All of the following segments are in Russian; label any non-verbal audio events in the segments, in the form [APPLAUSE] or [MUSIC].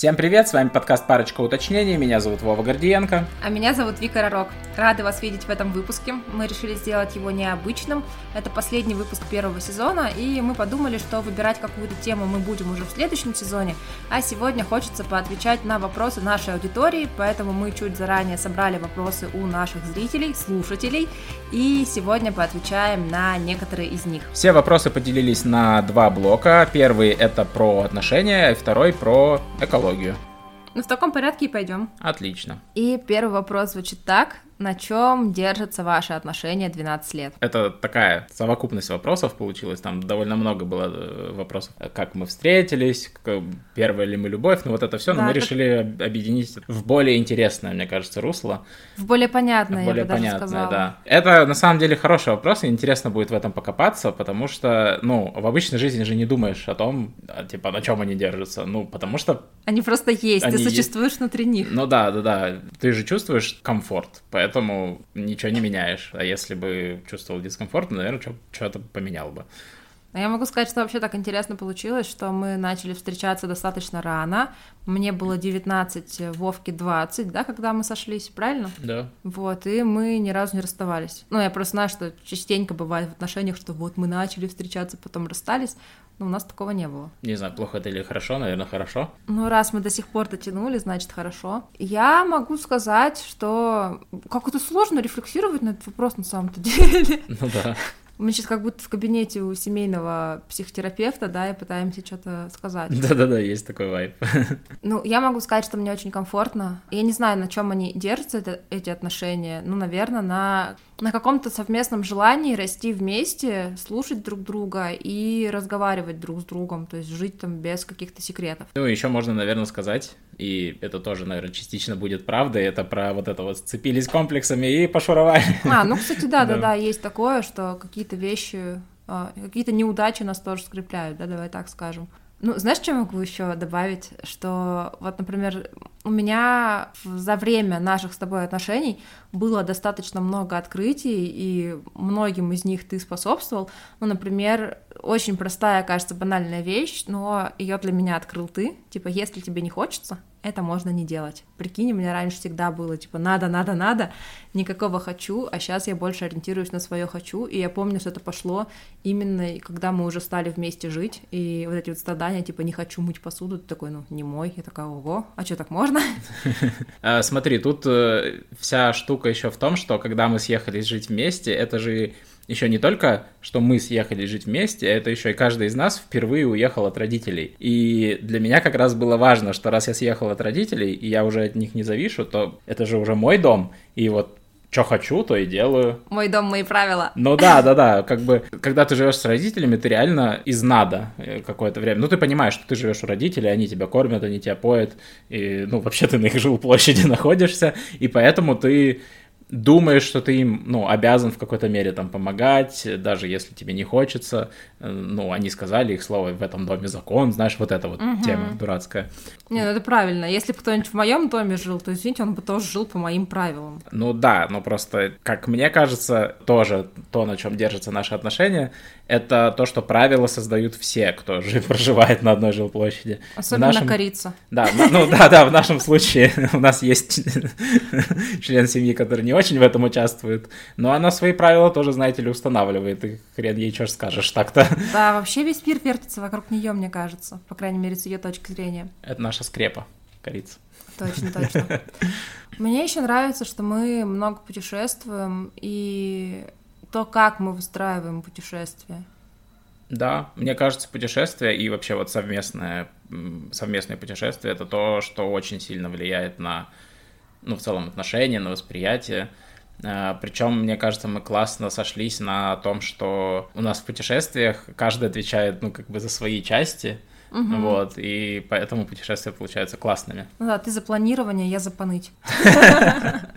Всем привет, с вами подкаст «Парочка уточнений», меня зовут Вова Гордиенко. А меня зовут Вика Ророк. Рады вас видеть в этом выпуске. Мы решили сделать его необычным. Это последний выпуск первого сезона, и мы подумали, что выбирать какую-то тему мы будем уже в следующем сезоне, а сегодня хочется поотвечать на вопросы нашей аудитории, поэтому мы чуть заранее собрали вопросы у наших зрителей, слушателей, и сегодня поотвечаем на некоторые из них. Все вопросы поделились на два блока. Первый это про отношения, второй про экологию экологию. Ну, в таком порядке и пойдем. Отлично. И первый вопрос звучит так. На чем держатся ваши отношения 12 лет? Это такая совокупность вопросов получилась. Там довольно много было э, вопросов. Как мы встретились, первая ли мы любовь, ну вот это все, да, но мы это... решили объединить в более интересное, мне кажется, русло. В более понятное, в более я бы понятное, даже сказала. да. Это на самом деле хороший вопрос, и интересно будет в этом покопаться, потому что, ну, в обычной жизни же не думаешь о том, а, типа, на чем они держатся. Ну, потому что... Они просто есть, они ты существуешь есть. внутри них. Ну да, да, да. Ты же чувствуешь комфорт, поэтому поэтому ничего не меняешь. А если бы чувствовал дискомфорт, наверное, что-то поменял бы. Я могу сказать, что вообще так интересно получилось, что мы начали встречаться достаточно рано. Мне было 19, Вовке 20, да, когда мы сошлись, правильно? Да. Вот, и мы ни разу не расставались. Ну, я просто знаю, что частенько бывает в отношениях, что вот мы начали встречаться, потом расстались. Но у нас такого не было. Не знаю, плохо это или хорошо, наверное, хорошо. Ну, раз мы до сих пор дотянули, значит, хорошо. Я могу сказать, что как это сложно рефлексировать на этот вопрос на самом-то деле. Ну да. Мы сейчас как будто в кабинете у семейного психотерапевта, да, и пытаемся что-то сказать. [LAUGHS] Да-да-да, есть такой вайп. [LAUGHS] Ну, я могу сказать, что мне очень комфортно. Я не знаю, на чем они держатся, это, эти отношения. Ну, наверное, на, на каком-то совместном желании расти вместе, слушать друг друга и разговаривать друг с другом, то есть жить там без каких-то секретов. Ну, еще можно, наверное, сказать, и это тоже, наверное, частично будет правдой, это про вот это вот сцепились комплексами и пошуровали. А, ну, кстати, да-да-да, [LAUGHS] есть такое, что какие-то какие-то вещи, а, какие-то неудачи нас тоже скрепляют, да, давай так скажем. Ну, знаешь, что я могу еще добавить? Что вот, например, у меня за время наших с тобой отношений было достаточно много открытий, и многим из них ты способствовал. Ну, например, очень простая, кажется, банальная вещь, но ее для меня открыл ты. Типа, если тебе не хочется, это можно не делать. Прикинь, у меня раньше всегда было типа надо, надо, надо, никакого хочу, а сейчас я больше ориентируюсь на свое хочу, и я помню, что это пошло именно когда мы уже стали вместе жить, и вот эти вот страдания, типа не хочу мыть посуду, ты такой, ну не мой, я такая, ого, а что так можно? [LAUGHS] А, смотри, тут э, вся штука еще в том, что когда мы съехались жить вместе, это же еще не только, что мы съехали жить вместе, а это еще и каждый из нас впервые уехал от родителей. И для меня как раз было важно, что раз я съехал от родителей, и я уже от них не завишу, то это же уже мой дом, и вот что хочу, то и делаю. Мой дом, мои правила. Ну да, да, да. Как бы, когда ты живешь с родителями, ты реально из надо э, какое-то время. Ну, ты понимаешь, что ты живешь у родителей, они тебя кормят, они тебя поят, и, ну, вообще ты на их жилплощади [LAUGHS] находишься, и поэтому ты думаешь, что ты им, ну, обязан в какой-то мере там помогать, даже если тебе не хочется, э, ну, они сказали их слово в этом доме закон, знаешь, вот эта вот угу. тема дурацкая. Не, ну это правильно. Если бы кто-нибудь в моем доме жил, то, извините, он бы тоже жил по моим правилам. Ну да, но просто, как мне кажется, тоже то, на чем держатся наши отношения, это то, что правила создают все, кто жив, [LAUGHS] проживает на одной жилплощади. Особенно нашем... корица. Да, ну да, да, в нашем случае [LAUGHS] у нас есть [LAUGHS] член семьи, который не очень в этом участвует, но она свои правила тоже, знаете ли, устанавливает, и хрен ей что скажешь так-то. Да, вообще весь мир вертится вокруг нее, мне кажется, по крайней мере, с ее точки зрения. Это наша скрепа, корица. Точно, точно. Мне еще нравится, что мы много путешествуем, и то, как мы выстраиваем путешествия. Да, мне кажется, путешествие и вообще вот совместное, совместное путешествие — это то, что очень сильно влияет на, ну, в целом, отношения, на восприятие. А, Причем, мне кажется, мы классно сошлись на том, что у нас в путешествиях каждый отвечает, ну, как бы за свои части, Угу. Вот, и поэтому путешествия получаются классными. Ну да, ты за планирование, я за поныть. [LAUGHS]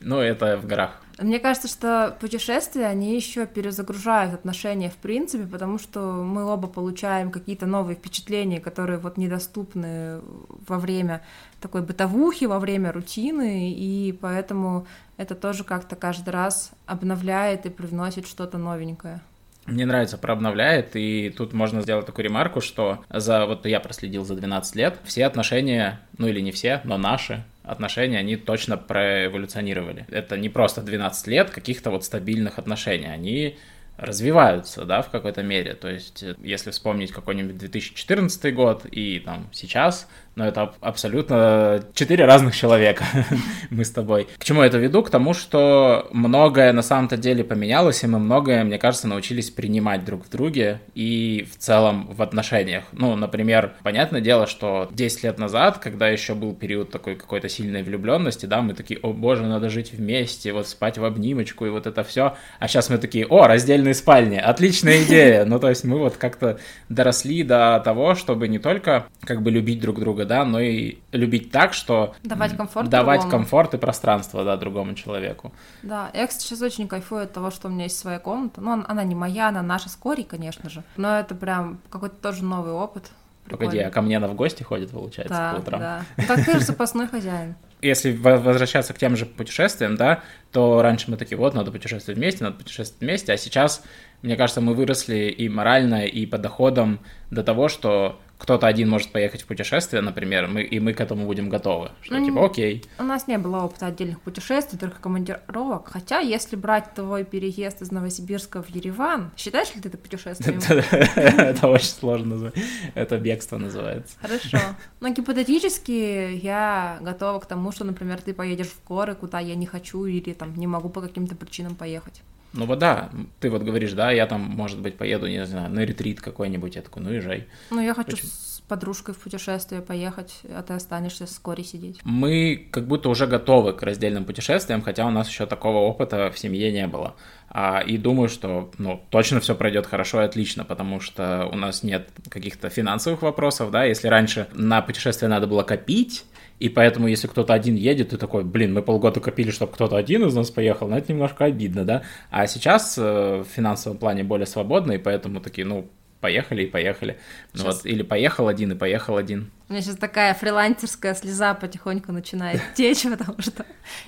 Ну, это в горах. Мне кажется, что путешествия, они еще перезагружают отношения в принципе, потому что мы оба получаем какие-то новые впечатления, которые вот недоступны во время такой бытовухи, во время рутины, и поэтому это тоже как-то каждый раз обновляет и привносит что-то новенькое. Мне нравится про обновляет, и тут можно сделать такую ремарку, что за вот я проследил за 12 лет, все отношения, ну или не все, но наши отношения, они точно проэволюционировали. Это не просто 12 лет каких-то вот стабильных отношений, они развиваются, да, в какой-то мере. То есть, если вспомнить какой-нибудь 2014 год и там сейчас, но это абсолютно четыре разных человека [LAUGHS] мы с тобой. К чему это веду? К тому, что многое на самом-то деле поменялось, и мы многое, мне кажется, научились принимать друг в друге и в целом в отношениях. Ну, например, понятное дело, что 10 лет назад, когда еще был период такой какой-то сильной влюбленности, да, мы такие, о боже, надо жить вместе, вот спать в обнимочку и вот это все. А сейчас мы такие, о, раздельные спальни, отличная идея. Ну, то есть мы вот как-то доросли до того, чтобы не только как бы любить друг друга, да, но и любить так, что... Давать комфорт Давать другому. комфорт и пространство, да, другому человеку. Да, я, кстати, сейчас очень кайфую от того, что у меня есть своя комната. Ну, она не моя, она наша с Корей, конечно же, но это прям какой-то тоже новый опыт. Прикольно. Погоди, а ко мне она в гости ходит, получается, да, по утрам? Да, ну, так ты же запасной хозяин [LAUGHS] если возвращаться к тем же путешествиям, да, то раньше мы такие, вот, надо путешествовать вместе, надо путешествовать вместе, а сейчас, мне кажется, мы выросли и морально, и по доходам до того, что кто-то один может поехать в путешествие, например, мы, и мы к этому будем готовы. Что ну, типа, окей. У нас не было опыта отдельных путешествий, только командировок. Хотя, если брать твой переезд из Новосибирска в Ереван, считаешь ли ты это путешествием? [LAUGHS] [LAUGHS] Это очень сложно назвать. Это бегство называется. Хорошо. [LAUGHS] Но гипотетически я готова к тому, что, например, ты поедешь в горы, куда я не хочу или там не могу по каким-то причинам поехать. Ну вот да, ты вот говоришь, да, я там, может быть, поеду, не знаю, на ретрит какой-нибудь, я такой, ну езжай. Ну я хочу Почему? с подружкой в путешествие поехать, а ты останешься вскоре сидеть. Мы как будто уже готовы к раздельным путешествиям, хотя у нас еще такого опыта в семье не было. А, и думаю, что ну, точно все пройдет хорошо и отлично, потому что у нас нет каких-то финансовых вопросов, да, если раньше на путешествие надо было копить, и поэтому, если кто-то один едет, ты такой, блин, мы полгода копили, чтобы кто-то один из нас поехал, но это немножко обидно, да. А сейчас э, в финансовом плане более свободно, и поэтому такие, ну, поехали и поехали. Ну, вот, или поехал один и поехал один. У меня сейчас такая фрилансерская слеза потихоньку начинает [LAUGHS] течь, потому что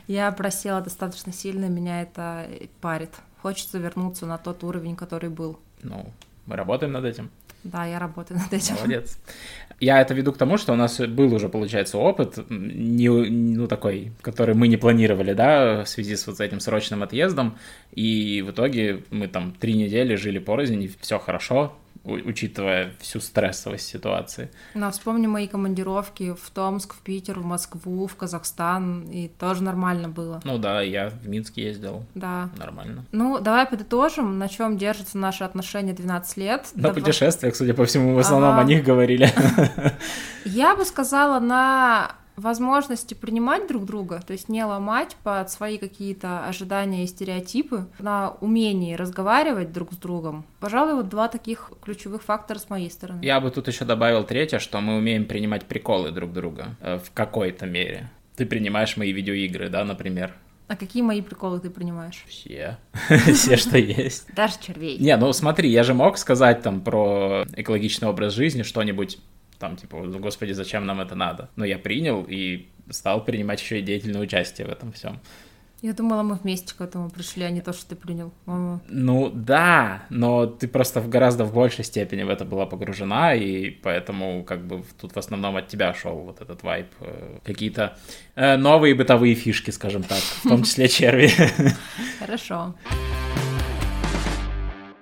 я просела достаточно сильно, меня это парит. Хочется вернуться на тот уровень, который был. Ну, мы работаем над этим. Да, я работаю над этим. Молодец. Я это веду к тому, что у нас был уже, получается, опыт, не, ну, такой, который мы не планировали, да, в связи с вот этим срочным отъездом, и в итоге мы там три недели жили порознь, и все хорошо, учитывая всю стрессовость ситуации. Ну, вспомни мои командировки в Томск, в Питер, в Москву, в Казахстан, и тоже нормально было. Ну да, я в Минск ездил. Да. Нормально. Ну, давай подытожим, на чем держатся наши отношения 12 лет. На Дав... путешествиях, судя по всему, в основном ага. о них говорили. [LAUGHS] Я бы сказала, на возможности принимать друг друга, то есть не ломать под свои какие-то ожидания и стереотипы, на умении разговаривать друг с другом. Пожалуй, вот два таких ключевых фактора с моей стороны. Я бы тут еще добавил третье, что мы умеем принимать приколы друг друга э, в какой-то мере. Ты принимаешь мои видеоигры, да, например. А какие мои приколы ты принимаешь? Все. [LAUGHS] Все, что есть. Даже червей. Не, ну смотри, я же мог сказать там про экологичный образ жизни что-нибудь там, типа, господи, зачем нам это надо? Но я принял и стал принимать еще и деятельное участие в этом всем. Я думала, мы вместе к этому пришли, а не то, что ты принял. Мама. Ну да, но ты просто в гораздо в большей степени в это была погружена, и поэтому как бы тут в основном от тебя шел вот этот вайп. Э, какие-то э, новые бытовые фишки, скажем так, в том [LAUGHS] числе черви. Хорошо.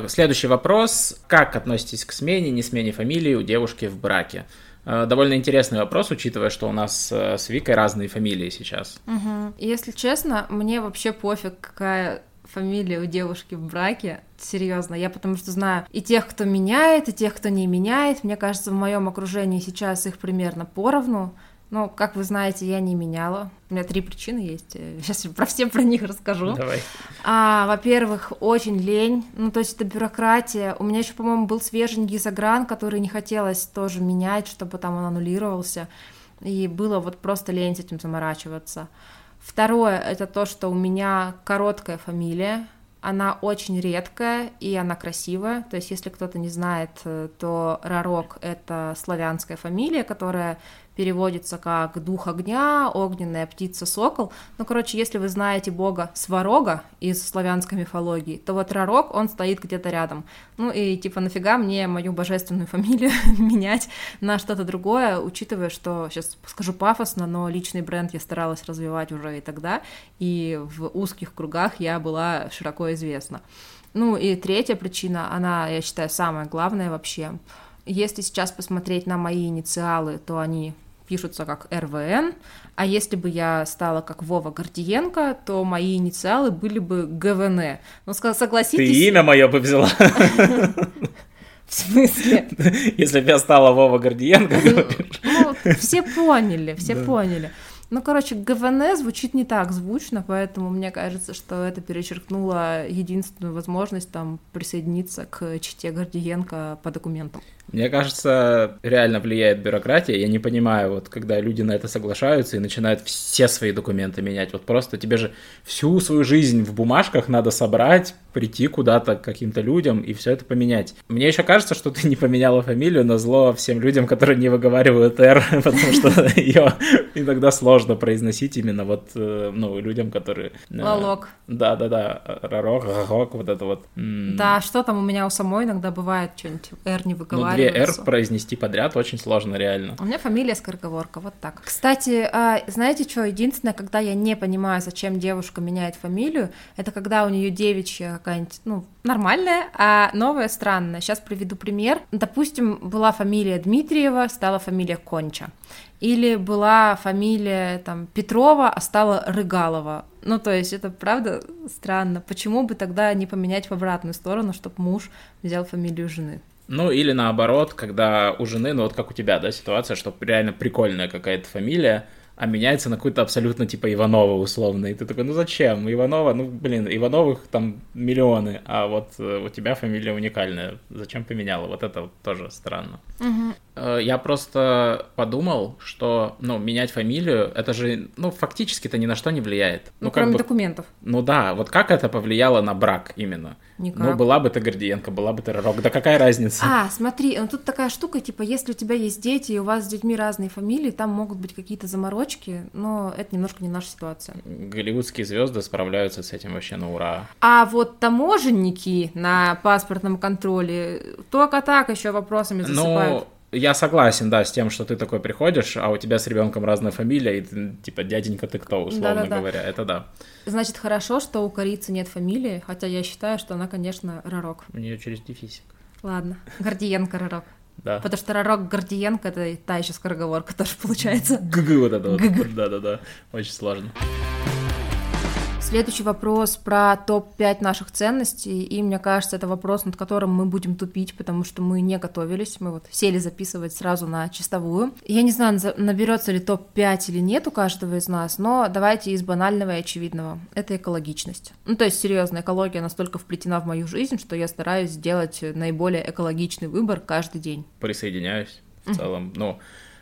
Следующий вопрос. Как относитесь к смене, не смене фамилии у девушки в браке? Э, довольно интересный вопрос, учитывая, что у нас э, с Викой разные фамилии сейчас. Угу. Если честно, мне вообще пофиг, какая фамилия у девушки в браке. Серьезно, я потому что знаю и тех, кто меняет, и тех, кто не меняет. Мне кажется, в моем окружении сейчас их примерно поровну. Ну, как вы знаете, я не меняла. У меня три причины есть. [LAUGHS] Сейчас про все про них расскажу. Давай. А, во-первых, очень лень. Ну, то есть это бюрократия. У меня еще, по-моему, был свеженький загран, который не хотелось тоже менять, чтобы там он аннулировался. И было вот просто лень с этим заморачиваться. Второе — это то, что у меня короткая фамилия, она очень редкая и она красивая. То есть, если кто-то не знает, то Рарок — это славянская фамилия, которая переводится как дух огня, огненная птица, сокол. Ну, короче, если вы знаете бога Сварога из славянской мифологии, то вот Ророк, он стоит где-то рядом. Ну и типа нафига мне мою божественную фамилию [LAUGHS] менять на что-то другое, учитывая, что, сейчас скажу пафосно, но личный бренд я старалась развивать уже и тогда, и в узких кругах я была широко известна. Ну и третья причина, она, я считаю, самая главная вообще. Если сейчас посмотреть на мои инициалы, то они пишутся как РВН, а если бы я стала как Вова Гордиенко, то мои инициалы были бы ГВН. Ну, согласитесь... Ты имя мое бы взяла. В смысле? Если бы я стала Вова Гордиенко. Ну, все поняли, все поняли. Ну, короче, ГВН звучит не так звучно, поэтому мне кажется, что это перечеркнуло единственную возможность там присоединиться к чите Гордиенко по документам. Мне кажется, реально влияет бюрократия. Я не понимаю, вот когда люди на это соглашаются и начинают все свои документы менять. Вот просто тебе же всю свою жизнь в бумажках надо собрать, прийти куда-то к каким-то людям и все это поменять. Мне еще кажется, что ты не поменяла фамилию на зло всем людям, которые не выговаривают «Р», [LAUGHS] потому что [LAUGHS] ее иногда сложно произносить именно вот, э, ну, людям, которые... Э, Лолок. Да-да-да, Ророк, Ророк, вот это вот. Да, что там у меня у самой иногда бывает, что-нибудь «Р» не выговаривают две R произнести подряд очень сложно, реально. У меня фамилия скороговорка, вот так. Кстати, а, знаете что, единственное, когда я не понимаю, зачем девушка меняет фамилию, это когда у нее девичья какая-нибудь, ну, нормальная, а новая странная. Сейчас приведу пример. Допустим, была фамилия Дмитриева, стала фамилия Конча. Или была фамилия там Петрова, а стала Рыгалова. Ну, то есть это правда странно. Почему бы тогда не поменять в обратную сторону, чтобы муж взял фамилию жены? Ну, или наоборот, когда у жены, ну вот как у тебя, да, ситуация, что реально прикольная какая-то фамилия, а меняется на какую-то абсолютно типа Иванова условно. И ты такой, ну зачем? Иванова, ну блин, Ивановых там миллионы, а вот э, у тебя фамилия уникальная. Зачем поменяла? Вот это вот тоже странно. Угу. Я просто подумал, что, ну, менять фамилию, это же, ну, фактически-то ни на что не влияет. Ну, ну кроме бы, документов. Ну да, вот как это повлияло на брак именно? Никак. Ну, была бы ты Гордиенко, была бы ты Ророк, да какая разница? А, смотри, ну тут такая штука, типа, если у тебя есть дети, и у вас с детьми разные фамилии, там могут быть какие-то заморочки, но это немножко не наша ситуация. Голливудские звезды справляются с этим вообще на ура. А вот таможенники на паспортном контроле только так еще вопросами ну, засыпают. Ну, я согласен, да, с тем, что ты такой приходишь, а у тебя с ребенком разная фамилия, и ты, типа, дяденька ты кто, условно Да-да-да. говоря, это да. Значит, хорошо, что у корицы нет фамилии, хотя я считаю, что она, конечно, Ророк. У нее через дефисик. Ладно, Гордиенко Ророк. Да. Потому что Ророк Гордиенко это та еще скороговорка тоже [LAUGHS] получается. ГГ вот это вот. Да-да-да. Очень сложно. Следующий вопрос про топ-5 наших ценностей, и мне кажется, это вопрос, над которым мы будем тупить, потому что мы не готовились, мы вот сели записывать сразу на чистовую. Я не знаю, наберется ли топ-5 или нет у каждого из нас, но давайте из банального и очевидного. Это экологичность. Ну, то есть, серьезно, экология настолько вплетена в мою жизнь, что я стараюсь сделать наиболее экологичный выбор каждый день. Присоединяюсь в целом. Ну, а,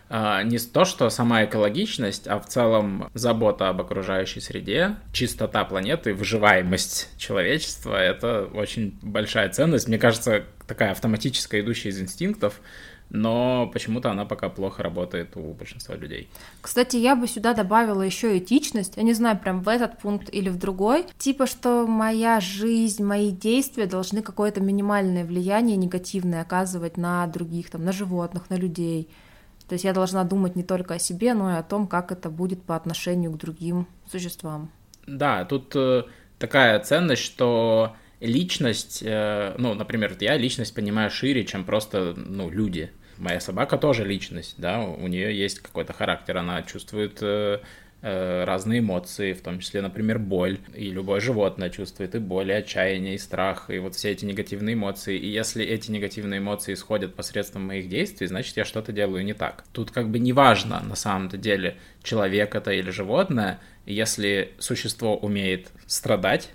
не то, что сама экологичность, а в целом забота об окружающей среде, чистота планеты, выживаемость человечества — это очень большая ценность. Мне кажется, такая автоматическая, идущая из инстинктов, но почему-то она пока плохо работает у большинства людей. Кстати, я бы сюда добавила еще этичность. Я не знаю, прям в этот пункт или в другой. Типа, что моя жизнь, мои действия должны какое-то минимальное влияние негативное оказывать на других, там, на животных, на людей. То есть я должна думать не только о себе, но и о том, как это будет по отношению к другим существам. Да, тут э, такая ценность, что личность, э, ну, например, я личность понимаю шире, чем просто, ну, люди. Моя собака тоже личность, да, у нее есть какой-то характер, она чувствует э, разные эмоции, в том числе, например, боль. И любое животное чувствует и боль, и отчаяние, и страх, и вот все эти негативные эмоции. И если эти негативные эмоции исходят посредством моих действий, значит, я что-то делаю не так. Тут как бы не важно, на самом-то деле, человек это или животное. Если существо умеет страдать,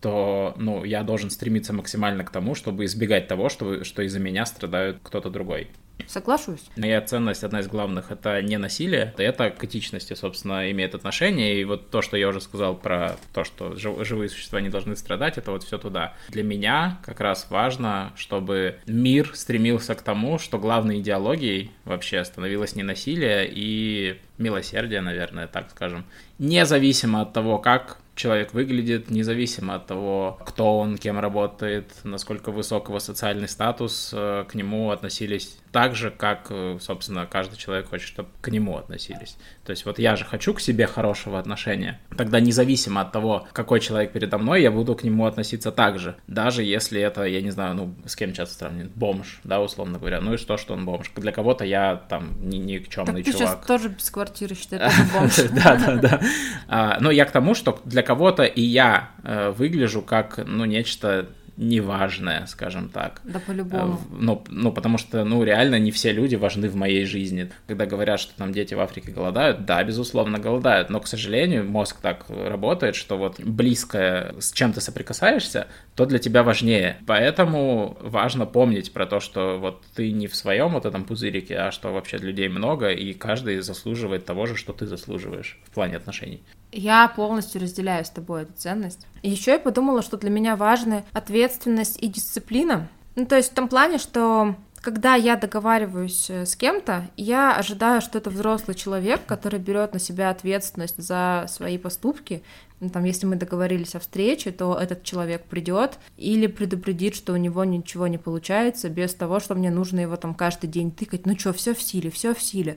то, ну, я должен стремиться максимально к тому, чтобы избегать того, что, что из-за меня страдают кто-то другой. Соглашусь. Моя ценность, одна из главных, это не насилие, это к этичности, собственно, имеет отношение. И вот то, что я уже сказал про то, что живые существа не должны страдать, это вот все туда. Для меня как раз важно, чтобы мир стремился к тому, что главной идеологией вообще становилось не насилие и милосердие, наверное, так скажем. Независимо от того, как человек выглядит, независимо от того, кто он, кем работает, насколько высокого социальный статус, э, к нему относились так же, как, э, собственно, каждый человек хочет, чтобы к нему относились. То есть вот я же хочу к себе хорошего отношения, тогда независимо от того, какой человек передо мной, я буду к нему относиться так же, даже если это, я не знаю, ну, с кем часто сравнивают, бомж, да, условно говоря, ну и что, что он бомж. Для кого-то я там ни никчемный так ты чувак. сейчас тоже без квартиры считаешь, бомж. [LAUGHS] Да, да, да. А, но я к тому, что для кого-то и я э, выгляжу как, ну, нечто неважное, скажем так. Да, по-любому. Ну, ну, потому что, ну, реально не все люди важны в моей жизни. Когда говорят, что там дети в Африке голодают, да, безусловно, голодают, но, к сожалению, мозг так работает, что вот близкое, с чем ты соприкасаешься, то для тебя важнее. Поэтому важно помнить про то, что вот ты не в своем вот этом пузырике, а что вообще людей много, и каждый заслуживает того же, что ты заслуживаешь в плане отношений. Я полностью разделяю с тобой эту ценность. И еще я подумала, что для меня важны ответственность и дисциплина. Ну, то есть в том плане, что когда я договариваюсь э, с кем-то, я ожидаю, что это взрослый человек, который берет на себя ответственность за свои поступки. Ну, там, если мы договорились о встрече, то этот человек придет или предупредит, что у него ничего не получается, без того, что мне нужно его там каждый день тыкать. Ну что, все в силе, все в силе.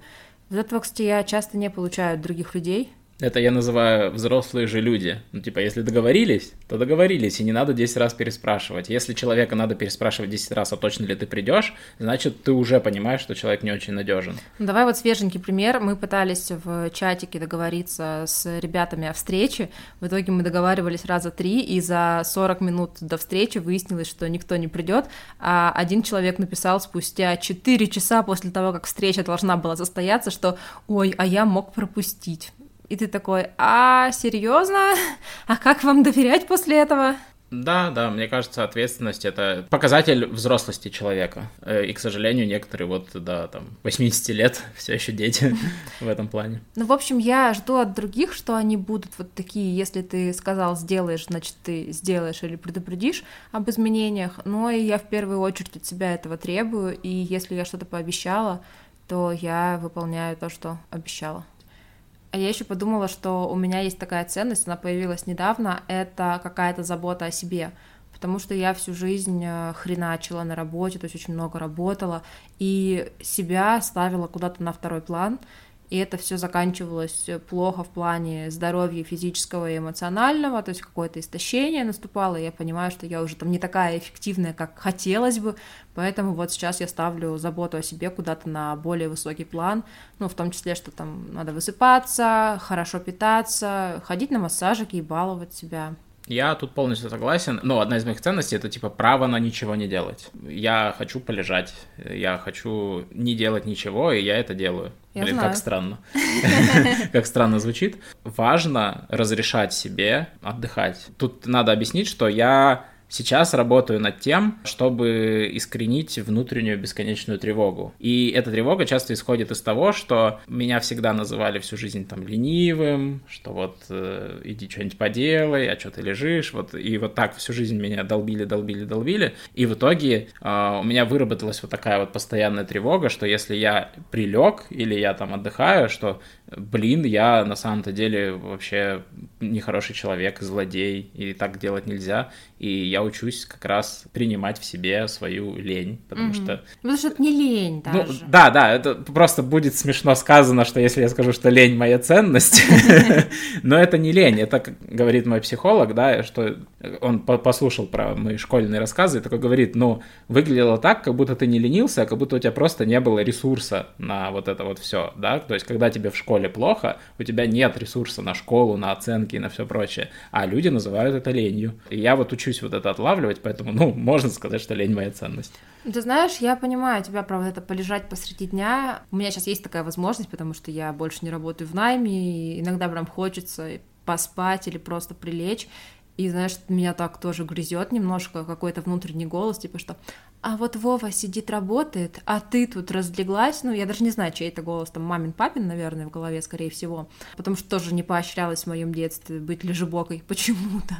Вот этого, кстати, я часто не получаю от других людей. Это я называю взрослые же люди. Ну, типа, если договорились, то договорились, и не надо 10 раз переспрашивать. Если человека надо переспрашивать 10 раз, а точно ли ты придешь, значит, ты уже понимаешь, что человек не очень надежен. Ну, давай вот свеженький пример. Мы пытались в чатике договориться с ребятами о встрече. В итоге мы договаривались раза три, и за 40 минут до встречи выяснилось, что никто не придет. А один человек написал спустя 4 часа после того, как встреча должна была состояться, что «Ой, а я мог пропустить». И ты такой, а серьезно? А как вам доверять после этого? Да, да, мне кажется, ответственность это показатель взрослости человека. Э, и, к сожалению, некоторые вот до там 80 лет [LAUGHS] все еще дети [LAUGHS] в этом плане. Ну, в общем, я жду от других, что они будут вот такие, если ты сказал сделаешь, значит, ты сделаешь или предупредишь об изменениях. Но и я в первую очередь от себя этого требую, и если я что-то пообещала, то я выполняю то, что обещала. А я еще подумала, что у меня есть такая ценность, она появилась недавно, это какая-то забота о себе. Потому что я всю жизнь э, хреначила на работе, то есть очень много работала, и себя ставила куда-то на второй план и это все заканчивалось плохо в плане здоровья физического и эмоционального, то есть какое-то истощение наступало, и я понимаю, что я уже там не такая эффективная, как хотелось бы, поэтому вот сейчас я ставлю заботу о себе куда-то на более высокий план, ну, в том числе, что там надо высыпаться, хорошо питаться, ходить на массажики и баловать себя. Я тут полностью согласен. Но одна из моих ценностей это типа право на ничего не делать. Я хочу полежать, я хочу не делать ничего, и я это делаю. Я Блин, знаю. как странно. [LAUGHS] Как странно звучит. Важно разрешать себе отдыхать. Тут надо объяснить, что я Сейчас работаю над тем, чтобы искоренить внутреннюю бесконечную тревогу. И эта тревога часто исходит из того, что меня всегда называли всю жизнь там ленивым, что вот э, иди что-нибудь поделай, а что ты лежишь, вот и вот так всю жизнь меня долбили, долбили, долбили. И в итоге э, у меня выработалась вот такая вот постоянная тревога, что если я прилег или я там отдыхаю, что блин, я на самом-то деле вообще нехороший человек, злодей, и так делать нельзя. И я учусь как раз принимать в себе свою лень, потому mm-hmm. что... Потому что это не лень ну, даже. Ну, да, да, это просто будет смешно сказано, что если я скажу, что лень моя ценность, [LAUGHS] но это не лень, это, как говорит мой психолог, да, что он послушал про мои школьные рассказы и такой говорит, ну, выглядело так, как будто ты не ленился, а как будто у тебя просто не было ресурса на вот это вот все, да, то есть когда тебе в школе плохо, у тебя нет ресурса на школу, на оценки и на все прочее, а люди называют это ленью. И я вот учусь вот это отлавливать, поэтому, ну, [LAUGHS] можно сказать, что лень моя ценность. Ты знаешь, я понимаю тебя про вот это полежать посреди дня. У меня сейчас есть такая возможность, потому что я больше не работаю в найме, и иногда прям хочется поспать или просто прилечь. И знаешь, меня так тоже грызет немножко какой-то внутренний голос, типа что а вот Вова сидит, работает, а ты тут разлеглась, ну, я даже не знаю, чей это голос, там, мамин, папин, наверное, в голове, скорее всего, потому что тоже не поощрялась в моем детстве быть лежебокой [LAUGHS] почему-то,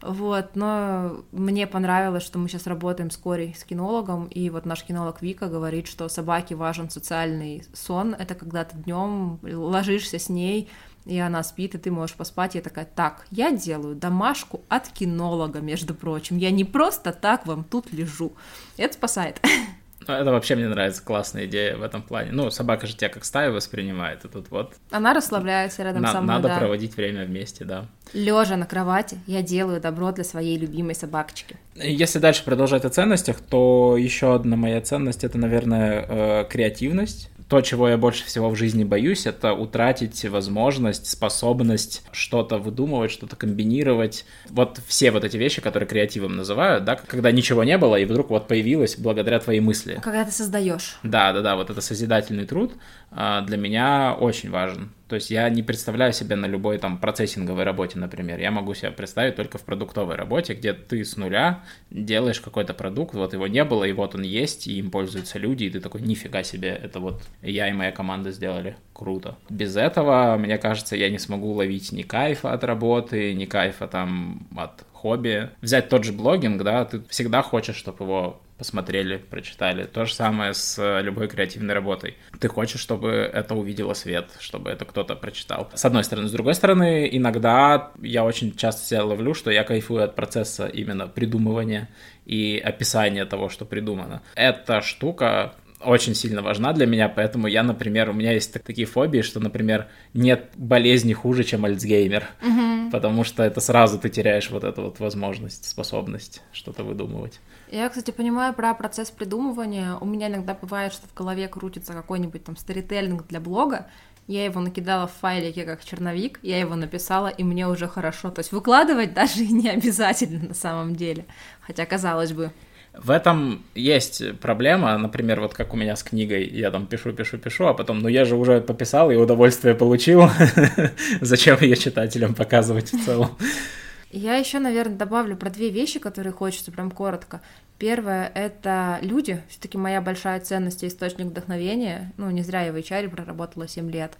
вот, но мне понравилось, что мы сейчас работаем с Корей, с кинологом, и вот наш кинолог Вика говорит, что собаке важен социальный сон, это когда ты днем ложишься с ней, и она спит, и ты можешь поспать. Я такая, так, я делаю домашку от кинолога, между прочим. Я не просто так вам тут лежу. Это спасает. Ну, [LAUGHS] это вообще мне нравится, классная идея в этом плане. Ну, собака же тебя как стаю воспринимает, и тут вот... Она расслабляется рядом на- со мной, Надо да. проводить время вместе, да. Лежа на кровати, я делаю добро для своей любимой собакочки. Если дальше продолжать о ценностях, то еще одна моя ценность — это, наверное, э, креативность то, чего я больше всего в жизни боюсь, это утратить возможность, способность что-то выдумывать, что-то комбинировать. Вот все вот эти вещи, которые креативом называют, да, когда ничего не было, и вдруг вот появилось благодаря твоей мысли. Когда ты создаешь. Да, да, да, вот это созидательный труд а, для меня очень важен. То есть я не представляю себя на любой там процессинговой работе, например. Я могу себя представить только в продуктовой работе, где ты с нуля делаешь какой-то продукт, вот его не было, и вот он есть, и им пользуются люди, и ты такой, нифига себе, это вот я и моя команда сделали. Круто. Без этого, мне кажется, я не смогу ловить ни кайфа от работы, ни кайфа там от хобби. Взять тот же блогинг, да, ты всегда хочешь, чтобы его посмотрели, прочитали. То же самое с э, любой креативной работой. Ты хочешь, чтобы это увидело свет, чтобы это кто-то прочитал. С одной стороны. С другой стороны, иногда я очень часто себя ловлю, что я кайфую от процесса именно придумывания и описания того, что придумано. Эта штука очень сильно важна для меня, поэтому я, например, у меня есть такие фобии, что, например, нет болезни хуже, чем Альцгеймер, угу. потому что это сразу ты теряешь вот эту вот возможность, способность что-то выдумывать. Я, кстати, понимаю про процесс придумывания. У меня иногда бывает, что в голове крутится какой-нибудь там сторителлинг для блога, я его накидала в файлике как черновик, я его написала, и мне уже хорошо. То есть выкладывать даже и [LAUGHS] не обязательно на самом деле. Хотя, казалось бы, в этом есть проблема, например, вот как у меня с книгой, я там пишу, пишу, пишу, а потом, ну я же уже пописал и удовольствие получил, [LAUGHS] зачем ее читателям показывать в целом? Я еще, наверное, добавлю про две вещи, которые хочется прям коротко. Первое — это люди. Все-таки моя большая ценность и источник вдохновения. Ну, не зря я в HR проработала 7 лет.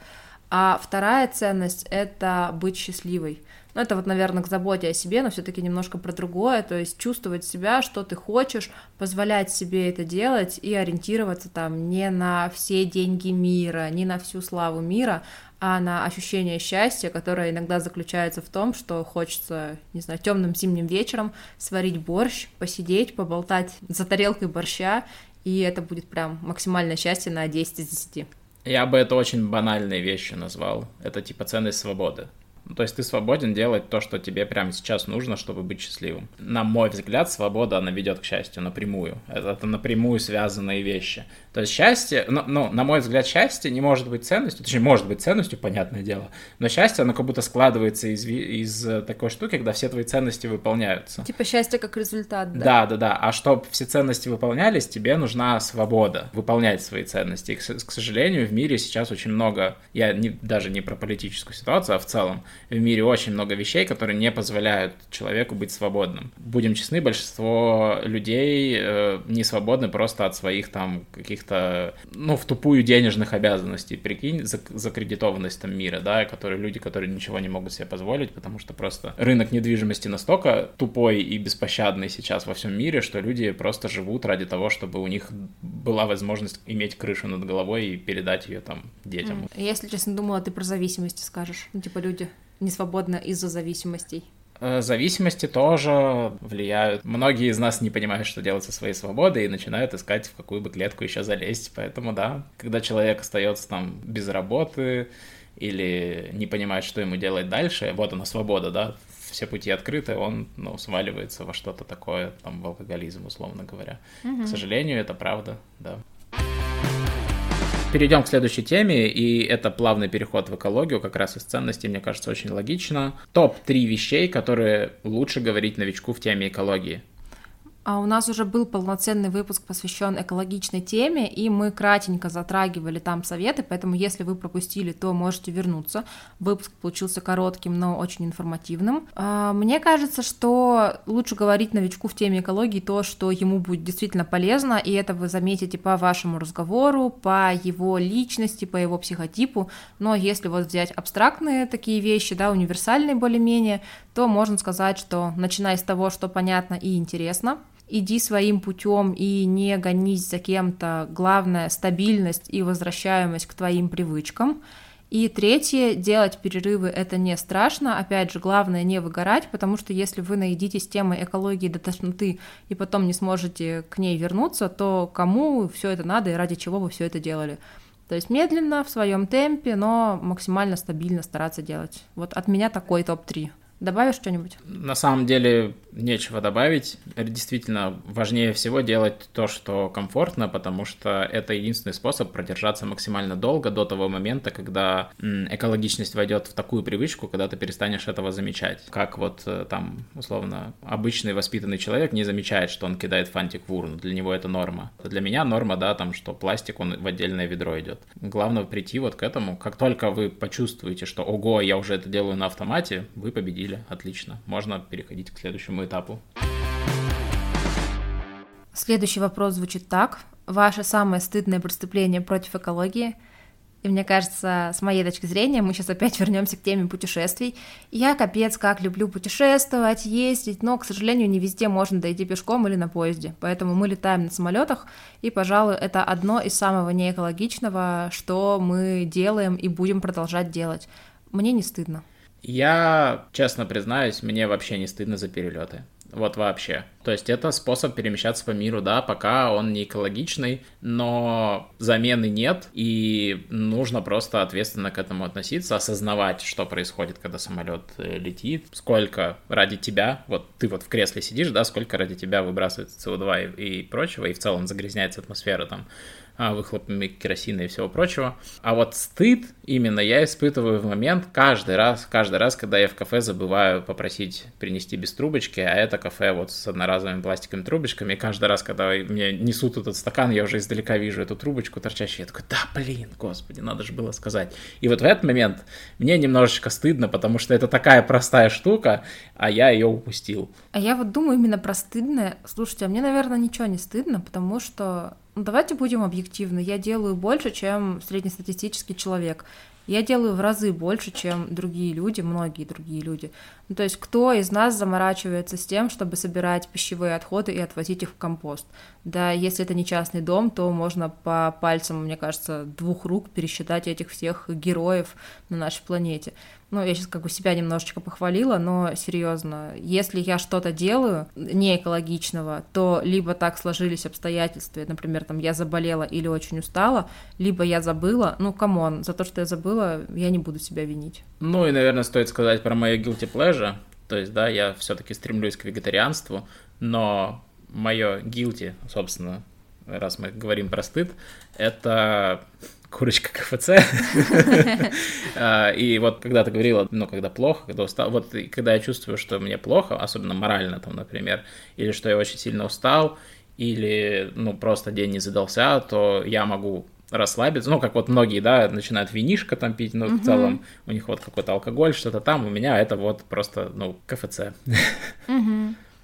А вторая ценность — это быть счастливой. Ну, это вот, наверное, к заботе о себе, но все-таки немножко про другое, то есть чувствовать себя, что ты хочешь, позволять себе это делать и ориентироваться там не на все деньги мира, не на всю славу мира, а на ощущение счастья, которое иногда заключается в том, что хочется, не знаю, темным зимним вечером сварить борщ, посидеть, поболтать за тарелкой борща, и это будет прям максимальное счастье на 10 из 10. Я бы это очень банальной вещью назвал. Это типа ценность свободы. То есть ты свободен делать то, что тебе прямо сейчас нужно, чтобы быть счастливым. На мой взгляд, свобода, она ведет к счастью напрямую. Это, это напрямую связанные вещи. То есть счастье, ну, ну, на мой взгляд, счастье не может быть ценностью, точнее, может быть ценностью, понятное дело, но счастье, оно как будто складывается из, из э, такой штуки, когда все твои ценности выполняются. Типа счастье как результат, да? Да, да, да. А чтобы все ценности выполнялись, тебе нужна свобода выполнять свои ценности. И, к, к сожалению, в мире сейчас очень много, я не, даже не про политическую ситуацию, а в целом, в мире очень много вещей, которые не позволяют человеку быть свободным. Будем честны, большинство людей э, не свободны просто от своих там каких-то, ну, в тупую денежных обязанностей. Прикинь, закредитованность там мира, да, которые люди, которые ничего не могут себе позволить, потому что просто рынок недвижимости настолько тупой и беспощадный сейчас во всем мире, что люди просто живут ради того, чтобы у них была возможность иметь крышу над головой и передать ее там детям. Я, если честно, думала, ты про зависимости скажешь. Ну, типа люди не свободно из-за зависимостей. Э, зависимости тоже влияют. Многие из нас не понимают, что делать со своей свободой, и начинают искать, в какую бы клетку еще залезть. Поэтому да, когда человек остается там без работы или не понимает, что ему делать дальше, вот она свобода, да, все пути открыты, он ну, сваливается во что-то такое, там, в алкоголизм, условно говоря. Угу. К сожалению, это правда, да. Перейдем к следующей теме, и это плавный переход в экологию, как раз из ценностей, мне кажется, очень логично. Топ-3 вещей, которые лучше говорить новичку в теме экологии. А у нас уже был полноценный выпуск, посвящен экологичной теме, и мы кратенько затрагивали там советы, поэтому если вы пропустили, то можете вернуться. Выпуск получился коротким, но очень информативным. А, мне кажется, что лучше говорить новичку в теме экологии то, что ему будет действительно полезно, и это вы заметите по вашему разговору, по его личности, по его психотипу. Но если вот взять абстрактные такие вещи, да, универсальные более-менее, то можно сказать, что начиная с того, что понятно и интересно, иди своим путем и не гонись за кем-то. Главное — стабильность и возвращаемость к твоим привычкам. И третье, делать перерывы это не страшно. Опять же, главное не выгорать, потому что если вы наедитесь темой экологии до тошноты и потом не сможете к ней вернуться, то кому все это надо и ради чего вы все это делали? То есть медленно, в своем темпе, но максимально стабильно стараться делать. Вот от меня такой топ-3. Добавишь что-нибудь? На самом деле нечего добавить. Действительно, важнее всего делать то, что комфортно, потому что это единственный способ продержаться максимально долго до того момента, когда экологичность войдет в такую привычку, когда ты перестанешь этого замечать. Как вот э, там, условно, обычный воспитанный человек не замечает, что он кидает фантик в урну. Для него это норма. Для меня норма, да, там, что пластик, он в отдельное ведро идет. Главное прийти вот к этому. Как только вы почувствуете, что ого, я уже это делаю на автомате, вы победили обсудили. Отлично. Можно переходить к следующему этапу. Следующий вопрос звучит так. Ваше самое стыдное преступление против экологии? И мне кажется, с моей точки зрения, мы сейчас опять [LAUGHS] вернемся к теме путешествий. Я капец как люблю путешествовать, ездить, но, к сожалению, не везде можно дойти пешком или на поезде. Поэтому мы летаем на самолетах, и, пожалуй, это одно из самого неэкологичного, что мы делаем и будем продолжать делать. Мне не стыдно. Я, честно признаюсь, мне вообще не стыдно за перелеты. Вот вообще. То есть это способ перемещаться по миру, да, пока он не экологичный, но замены нет, и нужно просто ответственно к этому относиться, осознавать, что происходит, когда самолет э, летит, сколько ради тебя, вот ты вот в кресле сидишь, да, сколько ради тебя выбрасывается СО2 и, и прочего, и в целом загрязняется атмосфера там выхлопами керосина и всего прочего. А вот стыд именно я испытываю в момент каждый раз, каждый раз, когда я в кафе забываю попросить принести без трубочки, а это кафе вот с одноразовыми пластиковыми трубочками, и каждый раз, когда мне несут этот стакан, я уже издалека вижу эту трубочку торчащую, я такой, да, блин, господи, надо же было сказать. И вот в этот момент мне немножечко стыдно, потому что это такая простая штука, а я ее упустил. А я вот думаю именно про стыдное. Слушайте, а мне, наверное, ничего не стыдно, потому что давайте будем объективны. Я делаю больше, чем среднестатистический человек. Я делаю в разы больше, чем другие люди, многие другие люди. Ну, то есть кто из нас заморачивается с тем, чтобы собирать пищевые отходы и отвозить их в компост? Да, если это не частный дом, то можно по пальцам, мне кажется, двух рук пересчитать этих всех героев на нашей планете. Ну, я сейчас как бы себя немножечко похвалила, но серьезно, если я что-то делаю не экологичного, то либо так сложились обстоятельства, например, там я заболела или очень устала, либо я забыла, ну, come on, за то, что я забыла, я не буду себя винить. Ну и, наверное, стоит сказать про мое guilty pleasure, то есть, да, я все-таки стремлюсь к вегетарианству, но мое guilty, собственно, раз мы говорим про стыд, это курочка КФЦ. [LAUGHS] А, и вот когда ты говорила, ну, когда плохо, когда устал, вот когда я чувствую, что мне плохо, особенно морально там, например, или что я очень сильно устал, или, ну, просто день не задался, то я могу расслабиться. Ну, как вот многие, да, начинают винишко там пить, но в целом у них вот какой-то алкоголь, что-то там. У меня это вот просто, ну, КФЦ.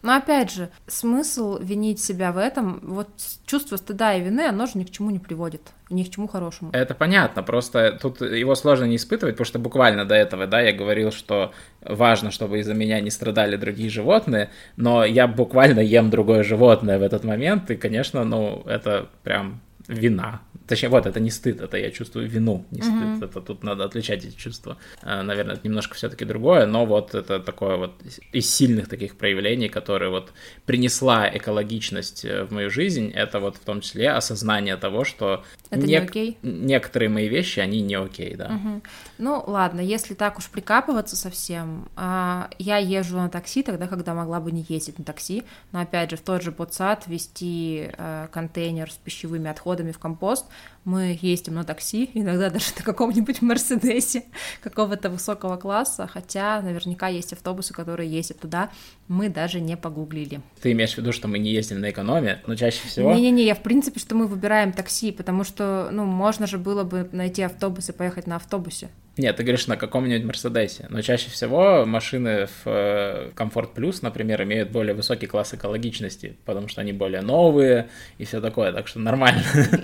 Но опять же, смысл винить себя в этом, вот чувство стыда и вины, оно же ни к чему не приводит, ни к чему хорошему. Это понятно, просто тут его сложно не испытывать, потому что буквально до этого, да, я говорил, что важно, чтобы из-за меня не страдали другие животные, но я буквально ем другое животное в этот момент, и, конечно, ну, это прям вина. Точнее, вот, это не стыд, это я чувствую вину, не стыд. Mm-hmm. Это тут надо отличать эти чувства. А, наверное, это немножко все-таки другое, но вот это такое вот из сильных таких проявлений, которые вот принесла экологичность э, в мою жизнь, это вот в том числе осознание того, что это не окей? некоторые мои вещи, они не окей, да. Угу. Ну, ладно, если так уж прикапываться совсем, а, я езжу на такси тогда, когда могла бы не ездить на такси, но опять же, в тот же подсад вести а, контейнер с пищевыми отходами отходами в компост, мы ездим на такси, [LAUGHS] иногда даже на каком-нибудь Мерседесе [LAUGHS] какого-то высокого класса, хотя наверняка есть автобусы, которые ездят туда, мы даже не погуглили. Ты имеешь в виду, что мы не ездим на экономе, но чаще всего... Не-не-не, я в принципе, что мы выбираем такси, потому что, ну, можно же было бы найти автобус и поехать на автобусе. Нет, ты говоришь на каком-нибудь Мерседесе, но чаще всего машины в э, Комфорт Плюс, например, имеют более высокий класс экологичности, потому что они более новые и все такое, так что нормально.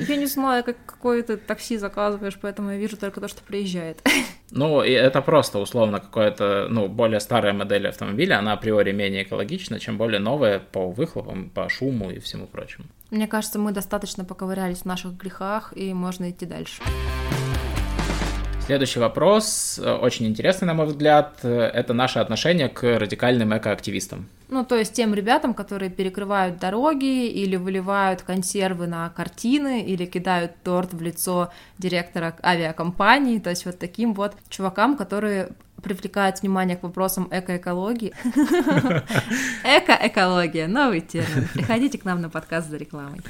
Я не знаю, как какое ты такси заказываешь, поэтому я вижу только то, что приезжает. Ну, и это просто условно какое-то, ну, более старая модель автомобиля, она априори менее экологична, чем более новая по выхлопам, по шуму и всему прочему. Мне кажется, мы достаточно поковырялись в наших грехах, и можно идти дальше. Следующий вопрос, э, очень интересный, на мой взгляд, э, это наше отношение к радикальным экоактивистам. Ну, то есть тем ребятам, которые перекрывают дороги или выливают консервы на картины или кидают торт в лицо директора авиакомпании, то есть вот таким вот чувакам, которые привлекают внимание к вопросам экоэкологии. [LAUGHS] Экоэкология, новый термин. Приходите к нам на подкаст за рекламой.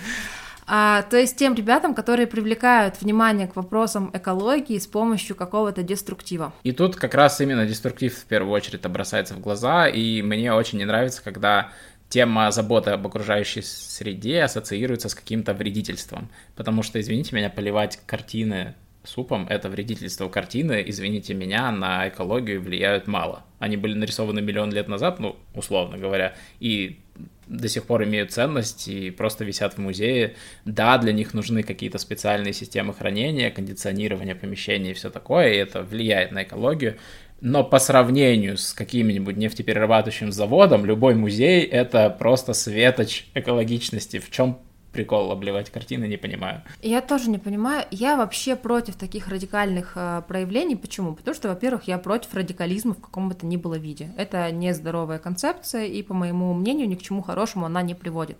А, то есть тем ребятам, которые привлекают внимание к вопросам экологии с помощью какого-то деструктива. И тут как раз именно деструктив в первую очередь бросается в глаза, и мне очень не нравится, когда тема заботы об окружающей среде ассоциируется с каким-то вредительством. Потому что, извините меня, поливать картины супом — это вредительство картины, извините меня, на экологию влияют мало. Они были нарисованы миллион лет назад, ну, условно говоря, и до сих пор имеют ценность и просто висят в музее. Да, для них нужны какие-то специальные системы хранения, кондиционирования помещений и все такое, и это влияет на экологию. Но по сравнению с каким-нибудь нефтеперерабатывающим заводом, любой музей — это просто светоч экологичности. В чем прикол обливать картины, не понимаю. Я тоже не понимаю. Я вообще против таких радикальных э, проявлений. Почему? Потому что, во-первых, я против радикализма в каком бы то ни было виде. Это нездоровая концепция, и, по моему мнению, ни к чему хорошему она не приводит.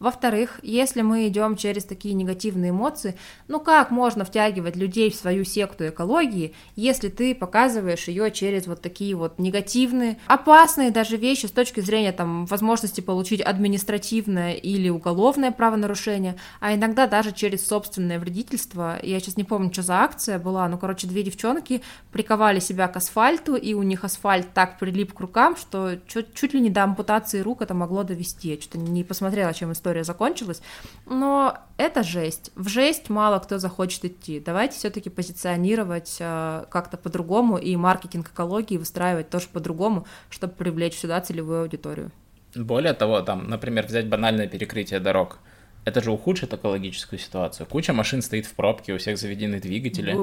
Во-вторых, если мы идем через такие негативные эмоции, ну как можно втягивать людей в свою секту экологии, если ты показываешь ее через вот такие вот негативные, опасные даже вещи с точки зрения там возможности получить административное или уголовное правонарушение, а иногда даже через собственное вредительство. Я сейчас не помню, что за акция была, ну короче, две девчонки приковали себя к асфальту, и у них асфальт так прилип к рукам, что чуть, чуть ли не до ампутации рук это могло довести. Я что-то не посмотрела, чем история история закончилась, но это жесть. В жесть мало кто захочет идти. Давайте все-таки позиционировать э, как-то по-другому и маркетинг экологии выстраивать тоже по-другому, чтобы привлечь сюда целевую аудиторию. Более того, там, например, взять банальное перекрытие дорог – это же ухудшит экологическую ситуацию. Куча машин стоит в пробке, у всех заведены двигатели.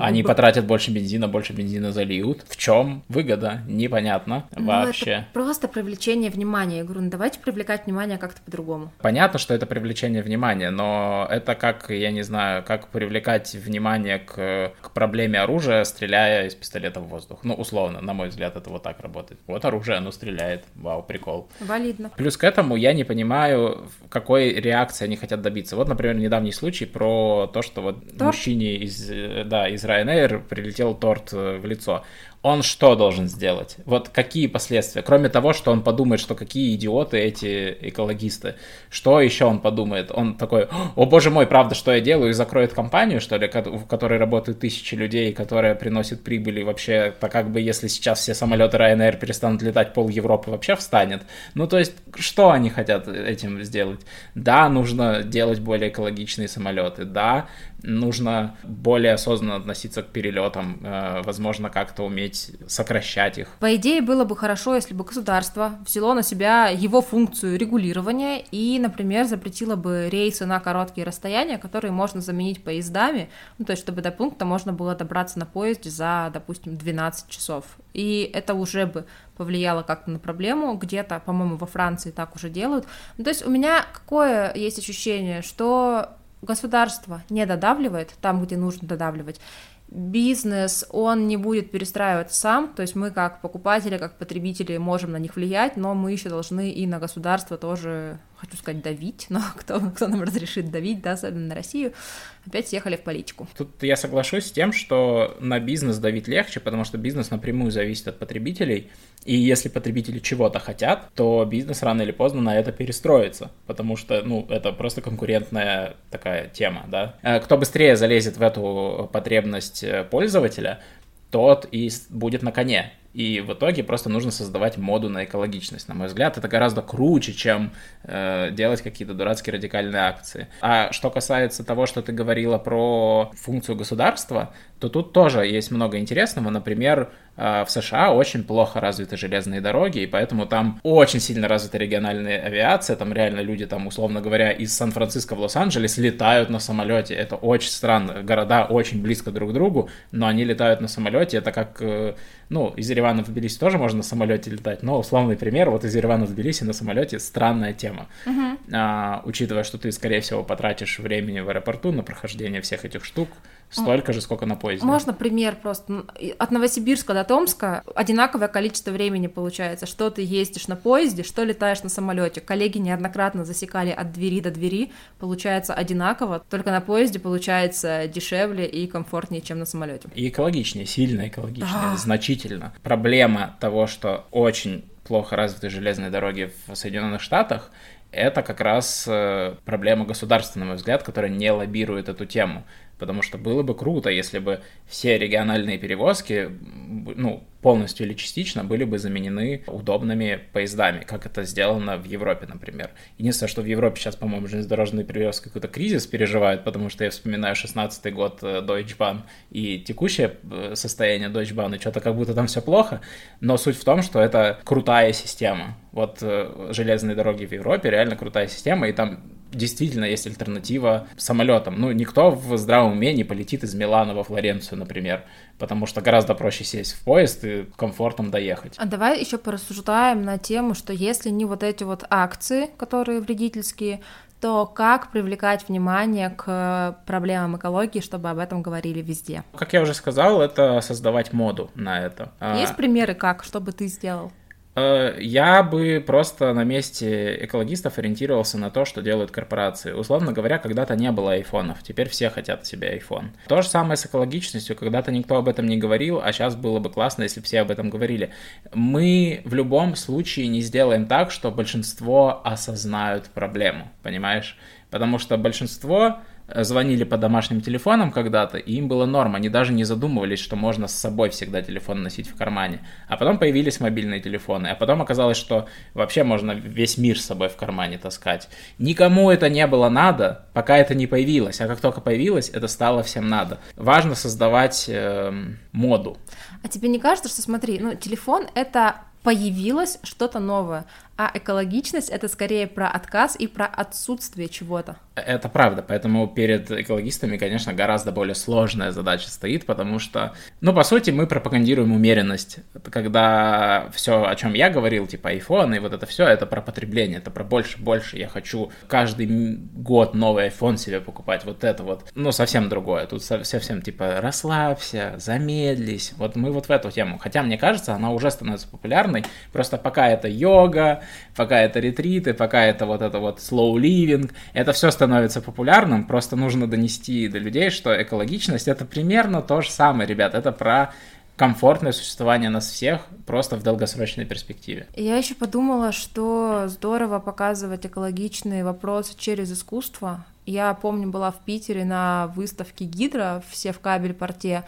Они потратят больше бензина, больше бензина зальют. В чем выгода? Непонятно ну, вообще. Это просто привлечение внимания. Я говорю, ну давайте привлекать внимание как-то по-другому. Понятно, что это привлечение внимания, но это как, я не знаю, как привлекать внимание к, к проблеме оружия, стреляя из пистолета в воздух. Ну, условно, на мой взгляд, это вот так работает. Вот оружие, оно стреляет. Вау, прикол. Валидно. Плюс к этому я не понимаю, какой реакции реакции они хотят добиться. Вот, например, недавний случай про то, что вот торт? мужчине из, э, да, из Ryanair прилетел торт э, в лицо он что должен сделать? Вот какие последствия? Кроме того, что он подумает, что какие идиоты эти экологисты. Что еще он подумает? Он такой, о боже мой, правда, что я делаю? И закроет компанию, что ли, в которой работают тысячи людей, которая приносит прибыль. И вообще, так как бы если сейчас все самолеты Ryanair перестанут летать, пол Европы вообще встанет. Ну, то есть, что они хотят этим сделать? Да, нужно делать более экологичные самолеты. Да, нужно более осознанно относиться к перелетам, э, возможно, как-то уметь сокращать их. По идее, было бы хорошо, если бы государство взяло на себя его функцию регулирования и, например, запретило бы рейсы на короткие расстояния, которые можно заменить поездами, ну, то есть чтобы до пункта можно было добраться на поезде за, допустим, 12 часов. И это уже бы повлияло как-то на проблему, где-то, по-моему, во Франции так уже делают. Ну, то есть у меня какое есть ощущение, что государство не додавливает там, где нужно додавливать, бизнес, он не будет перестраиваться сам, то есть мы как покупатели, как потребители можем на них влиять, но мы еще должны и на государство тоже хочу сказать, давить, но [LAUGHS] кто, кто нам разрешит давить, да, особенно на Россию, опять съехали в политику. Тут я соглашусь с тем, что на бизнес давить легче, потому что бизнес напрямую зависит от потребителей, и если потребители чего-то хотят, то бизнес рано или поздно на это перестроится, потому что, ну, это просто конкурентная такая тема, да. Э, кто быстрее залезет в эту потребность э, пользователя, тот и будет на коне. И в итоге просто нужно создавать моду на экологичность. На мой взгляд, это гораздо круче, чем э, делать какие-то дурацкие радикальные акции. А что касается того, что ты говорила про функцию государства, то тут тоже есть много интересного. Например, э, в США очень плохо развиты железные дороги, и поэтому там очень сильно развита региональная авиация. Там реально люди, там, условно говоря, из Сан-Франциско в Лос-Анджелес летают на самолете. Это очень странно. Города очень близко друг к другу, но они летают на самолете. Это как, э, ну, из Еревана в Тбилиси тоже можно на самолете летать, но условный пример, вот из Еревана в Тбилиси на самолете странная тема. Uh-huh. А, учитывая, что ты, скорее всего, потратишь времени в аэропорту на прохождение всех этих штук, столько же, сколько на поезде. Можно пример просто? От Новосибирска до Томска одинаковое количество времени получается. Что ты ездишь на поезде, что летаешь на самолете. Коллеги неоднократно засекали от двери до двери, получается одинаково, только на поезде получается дешевле и комфортнее, чем на самолете. И экологичнее, сильно экологичнее, да. значительно. Проблема того, что очень плохо развиты железные дороги в Соединенных Штатах, это как раз э, проблема государства, на мой взгляд, которая не лоббирует эту тему потому что было бы круто, если бы все региональные перевозки, ну, полностью или частично были бы заменены удобными поездами, как это сделано в Европе, например. Единственное, что в Европе сейчас, по-моему, железнодорожные перевозки какой-то кризис переживают, потому что я вспоминаю 16 год э, Deutsche Bahn и текущее э, состояние Deutsche Bahn, и что-то как будто там все плохо, но суть в том, что это крутая система. Вот э, железные дороги в Европе реально крутая система, и там действительно есть альтернатива самолетам. Ну, никто в здравом уме не полетит из Милана во Флоренцию, например, потому что гораздо проще сесть в поезд и комфортом доехать. А давай еще порассуждаем на тему, что если не вот эти вот акции, которые вредительские, то как привлекать внимание к проблемам экологии, чтобы об этом говорили везде? Как я уже сказал, это создавать моду на это. Есть примеры как, что бы ты сделал? Э, я бы просто на месте экологистов ориентировался на то, что делают корпорации. Условно говоря, когда-то не было айфонов, теперь все хотят себе iPhone. То же самое с экологичностью, когда-то никто об этом не говорил, а сейчас было бы классно, если бы все об этом говорили. Мы в любом случае не сделаем так, что большинство осознают проблему, понимаешь? Потому что большинство звонили по домашним телефонам когда-то, и им было норм, они даже не задумывались, что можно с собой всегда телефон носить в кармане. А потом появились мобильные телефоны, а потом оказалось, что вообще можно весь мир с собой в кармане таскать. Никому это не было надо, пока это не появилось, а как только появилось, это стало всем надо. Важно создавать э, моду. А тебе не кажется, что, смотри, ну, телефон — это появилось что-то новое, а экологичность это скорее про отказ и про отсутствие чего-то. Это правда, поэтому перед экологистами, конечно, гораздо более сложная задача стоит, потому что, ну, по сути, мы пропагандируем умеренность. Когда все, о чем я говорил, типа iPhone и вот это все, это про потребление, это про больше-больше. Я хочу каждый год новый iPhone себе покупать, вот это вот. Ну, совсем другое. Тут совсем типа расслабься, замедлись. Вот мы вот в эту тему. Хотя, мне кажется, она уже становится популярной, просто пока это йога, пока это ретриты, пока это вот это вот slow living, это все становится популярным, просто нужно донести до людей, что экологичность это примерно то же самое, ребят, это про комфортное существование нас всех просто в долгосрочной перспективе. Я еще подумала, что здорово показывать экологичные вопросы через искусство. Я помню, была в Питере на выставке Гидра все в кабель порте,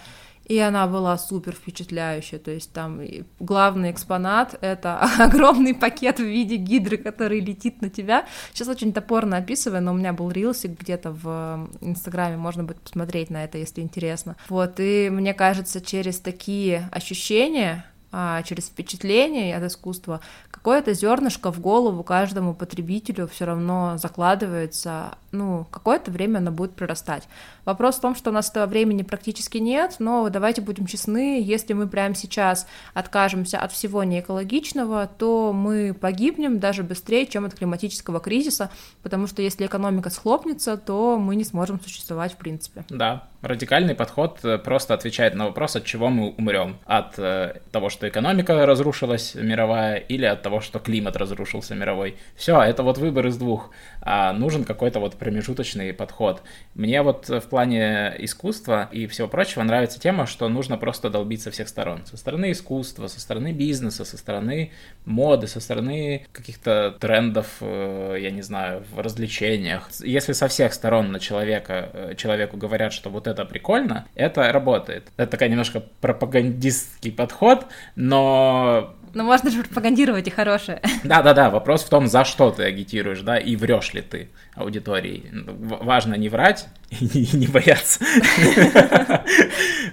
и она была супер впечатляющая. То есть там главный экспонат — это [LAUGHS] огромный пакет в виде гидры, который летит на тебя. Сейчас очень топорно описываю, но у меня был рилсик где-то в Инстаграме, можно будет посмотреть на это, если интересно. Вот, и мне кажется, через такие ощущения а, через впечатление от искусства, какое-то зернышко в голову каждому потребителю все равно закладывается, ну, какое-то время оно будет прирастать. Вопрос в том, что у нас этого времени практически нет, но давайте будем честны, если мы прямо сейчас откажемся от всего неэкологичного, то мы погибнем даже быстрее, чем от климатического кризиса, потому что если экономика схлопнется, то мы не сможем существовать в принципе. Да, Радикальный подход э, просто отвечает на вопрос, от чего мы умрем. От э, того, что экономика разрушилась мировая, или от того, что климат разрушился мировой. Все, это вот выбор из двух. А нужен какой-то вот промежуточный подход. Мне вот в плане искусства и всего прочего нравится тема, что нужно просто долбить со всех сторон. Со стороны искусства, со стороны бизнеса, со стороны моды, со стороны каких-то трендов, э, я не знаю, в развлечениях. Если со всех сторон на человека, э, человеку говорят, что вот это прикольно, это работает. Это такая немножко пропагандистский подход, но но можно же пропагандировать и хорошее. Да-да-да, вопрос в том, за что ты агитируешь, да, и врешь ли ты аудитории. Важно не врать [LAUGHS] и не бояться.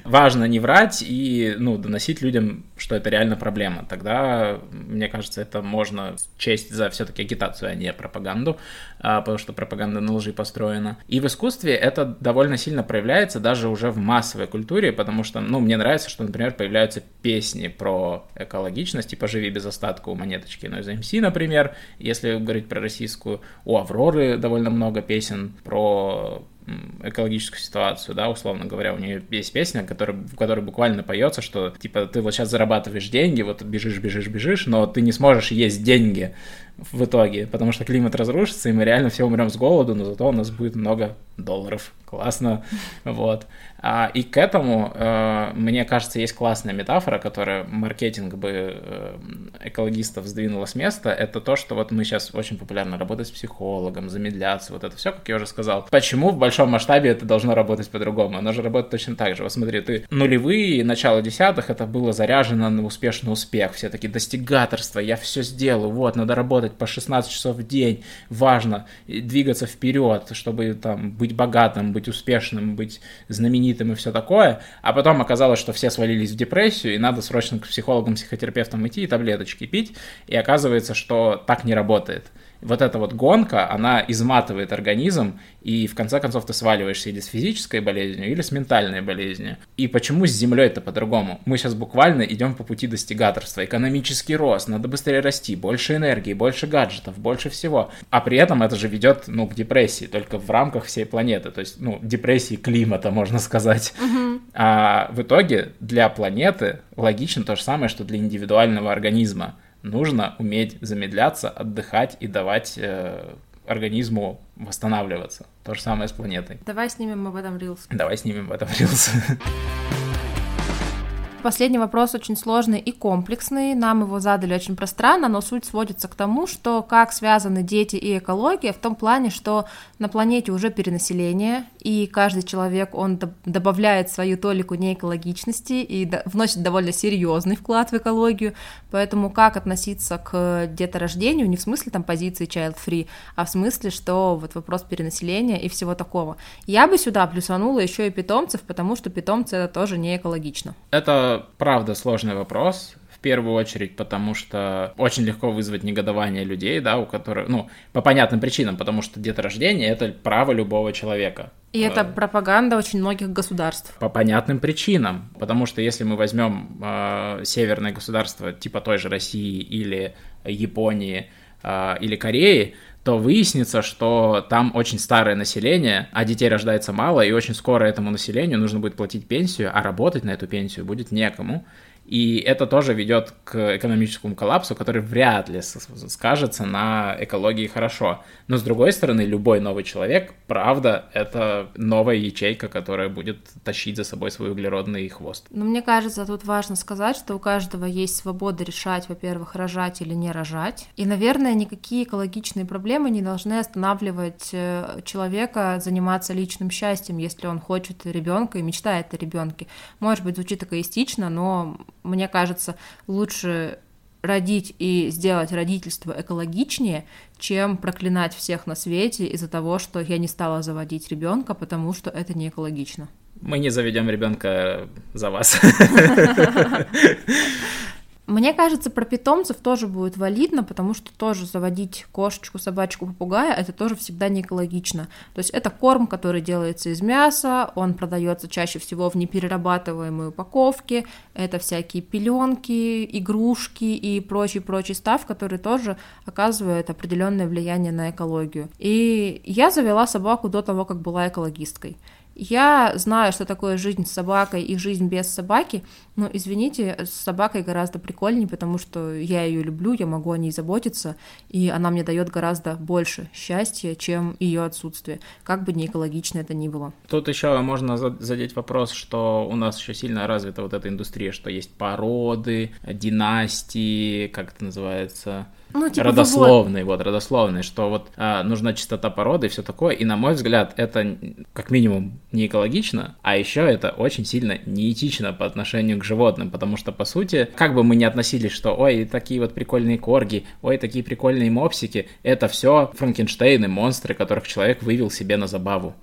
Важно не врать и, ну, доносить людям, что это реально проблема. Тогда, мне кажется, это можно честь за все-таки агитацию, а не пропаганду, потому что пропаганда на лжи построена. И в искусстве это довольно сильно проявляется даже уже в массовой культуре, потому что, ну, мне нравится, что, например, появляются песни про экологичность, типа «Живи без остатка» у Монеточки но из МС, например, если говорить про российскую, у Авроры довольно много песен про экологическую ситуацию, да, условно говоря, у нее есть песня, которая, в которой буквально поется, что типа ты вот сейчас зарабатываешь деньги, вот бежишь, бежишь, бежишь, но ты не сможешь есть деньги в итоге, потому что климат разрушится, и мы реально все умрем с голоду, но зато у нас будет много долларов. Классно, вот. А, и к этому, э, мне кажется, есть классная метафора, которая маркетинг бы э, экологистов сдвинула с места. Это то, что вот мы сейчас очень популярно работать с психологом, замедляться, вот это все, как я уже сказал. Почему в большом масштабе это должно работать по-другому? Оно же работает точно так же. Вот смотри, ты нулевые, начало десятых, это было заряжено на успешный успех. Все таки достигаторство, я все сделаю, вот, надо работать по 16 часов в день, важно двигаться вперед, чтобы там быть богатым, быть успешным, быть знаменитым и все такое, а потом оказалось, что все свалились в депрессию, и надо срочно к психологам, психотерапевтам идти и таблеточки пить, и оказывается, что так не работает вот эта вот гонка, она изматывает организм, и в конце концов ты сваливаешься или с физической болезнью, или с ментальной болезнью. И почему с Землей это по-другому? Мы сейчас буквально идем по пути достигаторства. Экономический рост, надо быстрее расти, больше энергии, больше гаджетов, больше всего. А при этом это же ведет, ну, к депрессии, только в рамках всей планеты. То есть, ну, депрессии климата, можно сказать. Угу. А в итоге для планеты логично то же самое, что для индивидуального организма нужно уметь замедляться, отдыхать и давать э, организму восстанавливаться. То же самое с планетой. Давай снимем об этом рилс. Давай снимем об этом рилс. Последний вопрос очень сложный и комплексный. Нам его задали очень пространно, но суть сводится к тому, что как связаны дети и экология в том плане, что на планете уже перенаселение, и каждый человек, он добавляет свою толику неэкологичности и вносит довольно серьезный вклад в экологию, поэтому как относиться к деторождению, не в смысле там позиции child-free, а в смысле, что вот вопрос перенаселения и всего такого. Я бы сюда плюсанула еще и питомцев, потому что питомцы это тоже не экологично. Это правда сложный вопрос. В первую очередь, потому что очень легко вызвать негодование людей, да, у которых, ну, по понятным причинам, потому что деторождение — это право любого человека. И это э, пропаганда очень многих государств. По понятным причинам. Потому что если мы возьмем э, северные государства, типа той же России или Японии э, или Кореи, то выяснится, что там очень старое население, а детей рождается мало, и очень скоро этому населению нужно будет платить пенсию, а работать на эту пенсию будет некому. И это тоже ведет к экономическому коллапсу, который вряд ли скажется на экологии хорошо. Но с другой стороны, любой новый человек, правда, это новая ячейка, которая будет тащить за собой свой углеродный хвост. Но мне кажется, тут важно сказать, что у каждого есть свобода решать, во-первых, рожать или не рожать. И, наверное, никакие экологичные проблемы не должны останавливать э, человека заниматься личным счастьем, если он хочет ребенка и мечтает о ребенке. Может быть, звучит эгоистично, но мне кажется, лучше родить и сделать родительство экологичнее, чем проклинать всех на свете из-за того, что я не стала заводить ребенка, потому что это не экологично. Мы не заведем ребенка за вас. [LAUGHS] Мне кажется, про питомцев тоже будет валидно, потому что тоже заводить кошечку, собачку, попугая это тоже всегда не экологично. То есть это корм, который делается из мяса, он продается чаще всего в неперерабатываемой упаковке, это всякие пеленки, игрушки и прочий-прочий став, который тоже оказывает определенное влияние на экологию. И я завела собаку до того, как была экологисткой. Я знаю, что такое жизнь с собакой и жизнь без собаки, но, извините, с собакой гораздо прикольнее, потому что я ее люблю, я могу о ней заботиться, и она мне дает гораздо больше счастья, чем ее отсутствие, как бы не экологично это ни было. Тут еще можно задеть вопрос, что у нас еще сильно развита вот эта индустрия, что есть породы, династии, как это называется, ну, типа родословный, вот. вот, родословный, что вот а, нужна чистота породы и все такое. И на мой взгляд, это как минимум не экологично, а еще это очень сильно неэтично по отношению к животным, потому что, по сути, как бы мы ни относились, что ой, такие вот прикольные корги, ой, такие прикольные мопсики, это все Франкенштейны, монстры, которых человек вывел себе на забаву.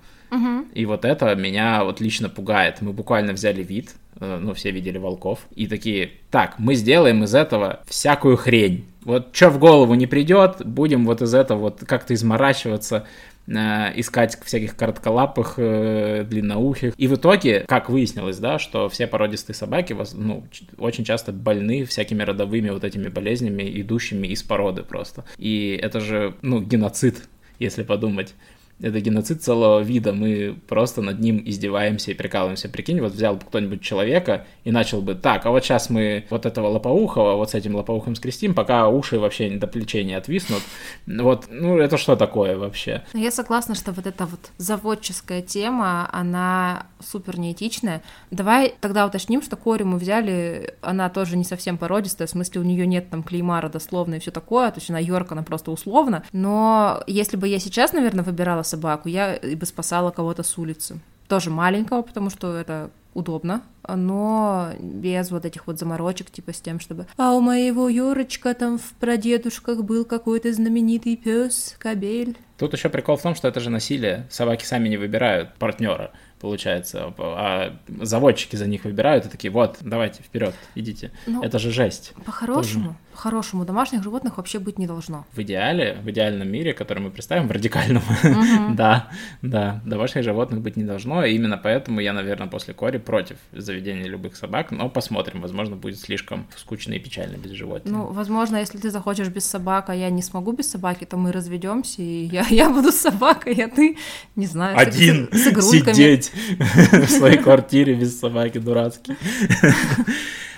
И вот это меня вот лично пугает. Мы буквально взяли вид, э, ну, все видели волков, и такие, так, мы сделаем из этого всякую хрень. Вот что в голову не придет, будем вот из этого вот как-то изморачиваться, э, искать всяких коротколапых, э, длинноухих. И в итоге, как выяснилось, да, что все породистые собаки ну, очень часто больны всякими родовыми вот этими болезнями, идущими из породы просто. И это же, ну, геноцид, если подумать это геноцид целого вида, мы просто над ним издеваемся и прикалываемся. Прикинь, вот взял бы кто-нибудь человека и начал бы, так, а вот сейчас мы вот этого лопоухого вот с этим лопоухом скрестим, пока уши вообще до плечей не отвиснут. Вот, ну это что такое вообще? Я согласна, что вот эта вот заводческая тема, она супер неэтичная. Давай тогда уточним, что Кори мы взяли, она тоже не совсем породистая, в смысле у нее нет там клейма родословно и все такое, то есть она Йорк, она просто условно. Но если бы я сейчас, наверное, выбирала собаку, я бы спасала кого-то с улицы. Тоже маленького, потому что это удобно, но без вот этих вот заморочек, типа с тем, чтобы «А у моего Юрочка там в прадедушках был какой-то знаменитый пес, кабель». Тут еще прикол в том, что это же насилие. Собаки сами не выбирают партнера получается, а заводчики за них выбирают и такие, вот, давайте, вперед, идите. Ну, это же жесть. По-хорошему, по-хорошему, домашних животных вообще быть не должно. В идеале, в идеальном мире, который мы представим, в радикальном, [LAUGHS] да, да, домашних животных быть не должно, и именно поэтому я, наверное, после Кори против заведения любых собак, но посмотрим, возможно, будет слишком скучно и печально без животных. Ну, возможно, если ты захочешь без собак, а я не смогу без собаки, то мы разведемся, и я, я буду с собакой, а ты, не знаю, Один с, с игрульками. сидеть [LAUGHS] в своей квартире без собаки дурацкий.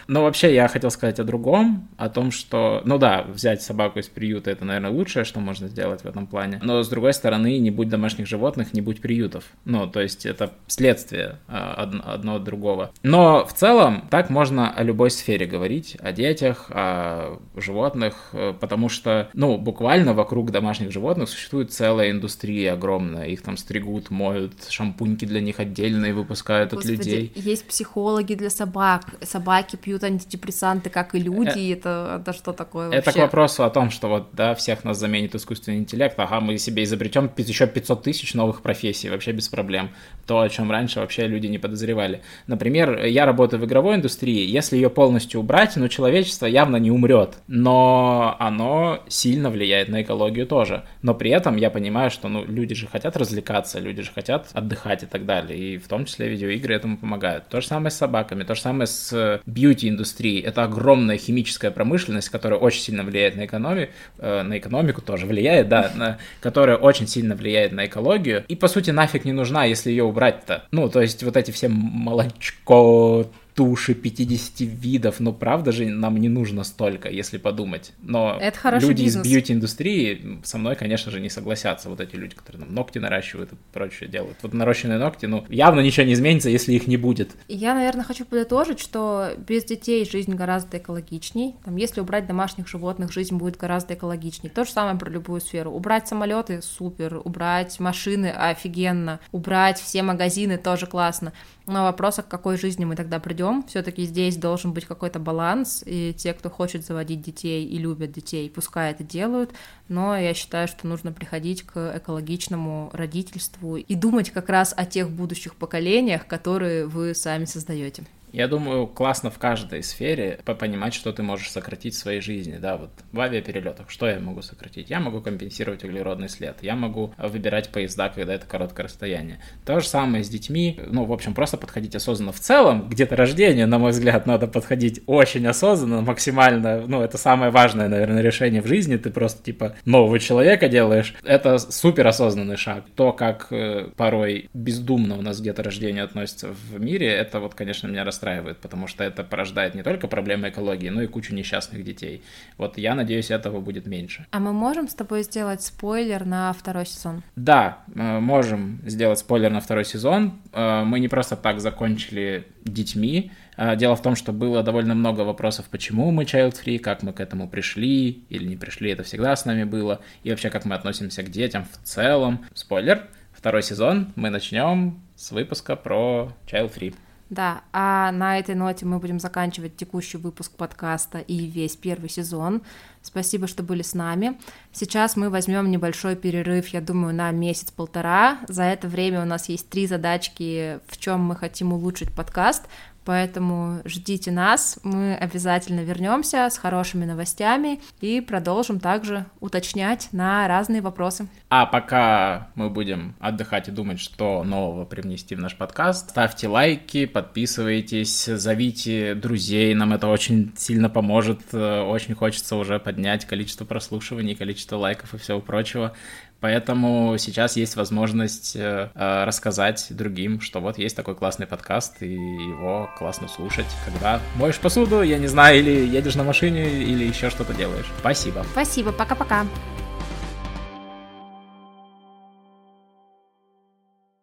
Но вообще я хотел сказать о другом, о том, что, ну да, взять собаку из приюта это, наверное, лучшее, что можно сделать в этом плане. Но с другой стороны, не будь домашних животных, не будь приютов. Ну, то есть это следствие а, одно, от другого. Но в целом так можно о любой сфере говорить, о детях, о животных, э, потому что, ну, буквально вокруг домашних животных существует целая индустрия огромная. Их там стригут, моют, шампуньки для них отдельные выпускают Господи, от людей. Есть психологи для собак, собаки пьют пьют антидепрессанты, как и люди, э, это, это что такое вообще? Это к вопросу о том, что вот, да, всех нас заменит искусственный интеллект, ага, мы себе изобретем еще 500 тысяч новых профессий, вообще без проблем. То, о чем раньше вообще люди не подозревали. Например, я работаю в игровой индустрии, если ее полностью убрать, ну, человечество явно не умрет, но оно сильно влияет на экологию тоже. Но при этом я понимаю, что, ну, люди же хотят развлекаться, люди же хотят отдыхать и так далее, и в том числе видеоигры этому помогают. То же самое с собаками, то же самое с бьюти индустрии это огромная химическая промышленность, которая очень сильно влияет на экономию, э, на экономику тоже влияет, да, на, которая очень сильно влияет на экологию, и по сути нафиг не нужна, если ее убрать-то. Ну, то есть вот эти все молочко, туши 50 видов, но правда же нам не нужно столько, если подумать. Но Это люди бизнес. из бьюти-индустрии со мной, конечно же, не согласятся. Вот эти люди, которые там ногти наращивают и прочее делают. Вот наращенные ногти, ну, явно ничего не изменится, если их не будет. Я, наверное, хочу подытожить, что без детей жизнь гораздо экологичней. Там, если убрать домашних животных, жизнь будет гораздо экологичней. То же самое про любую сферу. Убрать самолеты супер, убрать машины офигенно, убрать все магазины тоже классно. Но вопрос, к какой жизни мы тогда придем, все-таки здесь должен быть какой-то баланс, и те, кто хочет заводить детей и любят детей, пускай это делают, но я считаю, что нужно приходить к экологичному родительству и думать как раз о тех будущих поколениях, которые вы сами создаете. Я думаю, классно в каждой сфере понимать, что ты можешь сократить в своей жизни, да, вот в авиаперелетах, что я могу сократить? Я могу компенсировать углеродный след, я могу выбирать поезда, когда это короткое расстояние. То же самое с детьми, ну, в общем, просто подходить осознанно в целом, где-то рождение, на мой взгляд, надо подходить очень осознанно, максимально, ну, это самое важное, наверное, решение в жизни, ты просто, типа, нового человека делаешь, это супер осознанный шаг. То, как э, порой бездумно у нас где-то рождение относится в мире, это вот, конечно, меня расстраивает, потому что это порождает не только проблемы экологии, но и кучу несчастных детей. Вот я надеюсь, этого будет меньше. А мы можем с тобой сделать спойлер на второй сезон? Да, э, можем сделать спойлер на второй сезон. Э, мы не просто так закончили детьми. Э, дело в том, что было довольно много вопросов, почему мы child-free, как мы к этому пришли или не пришли, это всегда с нами было, и вообще как мы относимся к детям в целом. Спойлер, второй сезон мы начнем с выпуска про child-free. Да, а на этой ноте мы будем заканчивать текущий выпуск подкаста и весь первый сезон. Спасибо, что были с нами. Сейчас мы возьмем небольшой перерыв, я думаю, на месяц-полтора. За это время у нас есть три задачки, в чем мы хотим улучшить подкаст. Поэтому ждите нас, мы обязательно вернемся с хорошими новостями и продолжим также уточнять на разные вопросы. А пока мы будем отдыхать и думать, что нового привнести в наш подкаст, ставьте лайки, подписывайтесь, зовите друзей, нам это очень сильно поможет, очень хочется уже поднять количество прослушиваний, количество лайков и всего прочего. Поэтому сейчас есть возможность э, э, рассказать другим, что вот есть такой классный подкаст, и его классно слушать, когда моешь посуду, я не знаю, или едешь на машине, или еще что-то делаешь. Спасибо. Спасибо, пока-пока.